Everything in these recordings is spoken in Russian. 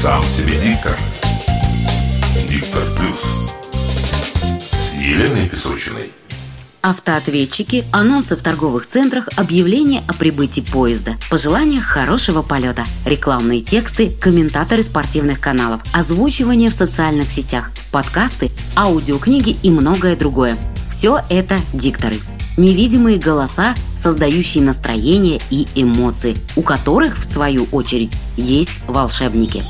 Сам себе диктор. Диктор плюс. С Еленой Песочиной. Автоответчики, анонсы в торговых центрах, объявления о прибытии поезда, пожелания хорошего полета, рекламные тексты, комментаторы спортивных каналов, озвучивание в социальных сетях, подкасты, аудиокниги и многое другое. Все это дикторы. Невидимые голоса, создающие настроение и эмоции, у которых, в свою очередь, есть волшебники.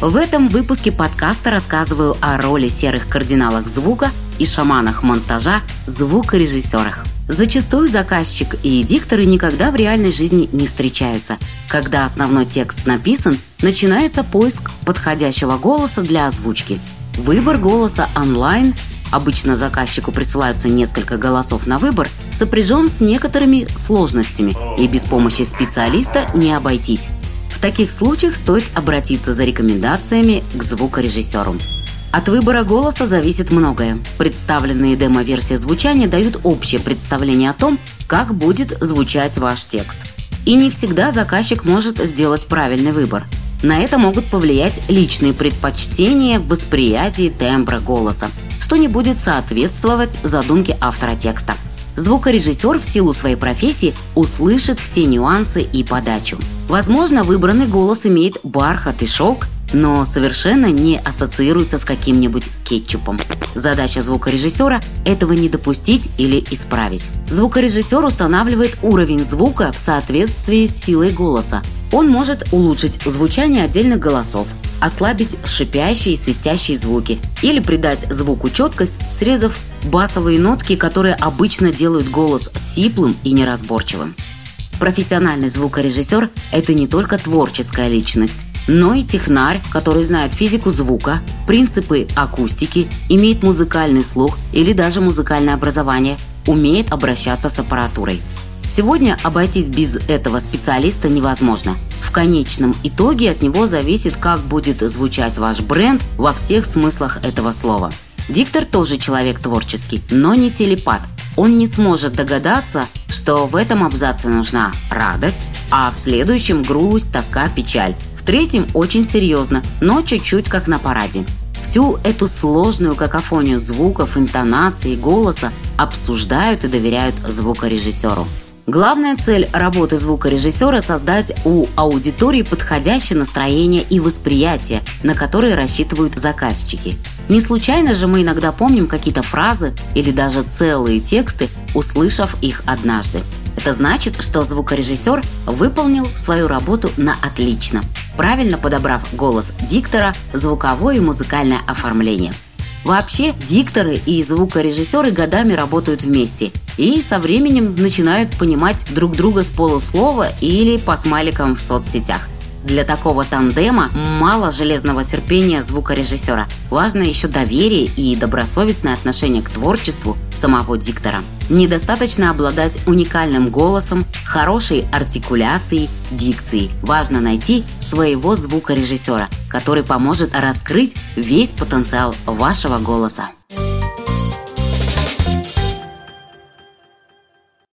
В этом выпуске подкаста рассказываю о роли серых кардиналах звука и шаманах монтажа звукорежиссерах. Зачастую заказчик и дикторы никогда в реальной жизни не встречаются. Когда основной текст написан, начинается поиск подходящего голоса для озвучки. Выбор голоса онлайн обычно заказчику присылаются несколько голосов на выбор, сопряжен с некоторыми сложностями, и без помощи специалиста не обойтись. Таких случаях стоит обратиться за рекомендациями к звукорежиссеру. От выбора голоса зависит многое. Представленные демо-версии звучания дают общее представление о том, как будет звучать ваш текст. И не всегда заказчик может сделать правильный выбор. На это могут повлиять личные предпочтения в восприятии тембра голоса, что не будет соответствовать задумке автора текста. Звукорежиссер в силу своей профессии услышит все нюансы и подачу. Возможно, выбранный голос имеет бархат и шелк, но совершенно не ассоциируется с каким-нибудь кетчупом. Задача звукорежиссера – этого не допустить или исправить. Звукорежиссер устанавливает уровень звука в соответствии с силой голоса. Он может улучшить звучание отдельных голосов, ослабить шипящие и свистящие звуки или придать звуку четкость, срезав басовые нотки, которые обычно делают голос сиплым и неразборчивым. Профессиональный звукорежиссер – это не только творческая личность, но и технарь, который знает физику звука, принципы акустики, имеет музыкальный слух или даже музыкальное образование, умеет обращаться с аппаратурой. Сегодня обойтись без этого специалиста невозможно. В конечном итоге от него зависит, как будет звучать ваш бренд во всех смыслах этого слова. Диктор тоже человек творческий, но не телепат. Он не сможет догадаться, что в этом абзаце нужна радость, а в следующем грусть, тоска, печаль. В третьем очень серьезно, но чуть-чуть как на параде. Всю эту сложную какофонию звуков, интонации голоса обсуждают и доверяют звукорежиссеру. Главная цель работы звукорежиссера – создать у аудитории подходящее настроение и восприятие, на которые рассчитывают заказчики. Не случайно же мы иногда помним какие-то фразы или даже целые тексты, услышав их однажды. Это значит, что звукорежиссер выполнил свою работу на отлично, правильно подобрав голос диктора, звуковое и музыкальное оформление – Вообще, дикторы и звукорежиссеры годами работают вместе и со временем начинают понимать друг друга с полуслова или по смайликам в соцсетях. Для такого тандема мало железного терпения звукорежиссера. Важно еще доверие и добросовестное отношение к творчеству самого диктора. Недостаточно обладать уникальным голосом, хорошей артикуляцией, дикцией. Важно найти своего звукорежиссера, который поможет раскрыть весь потенциал вашего голоса.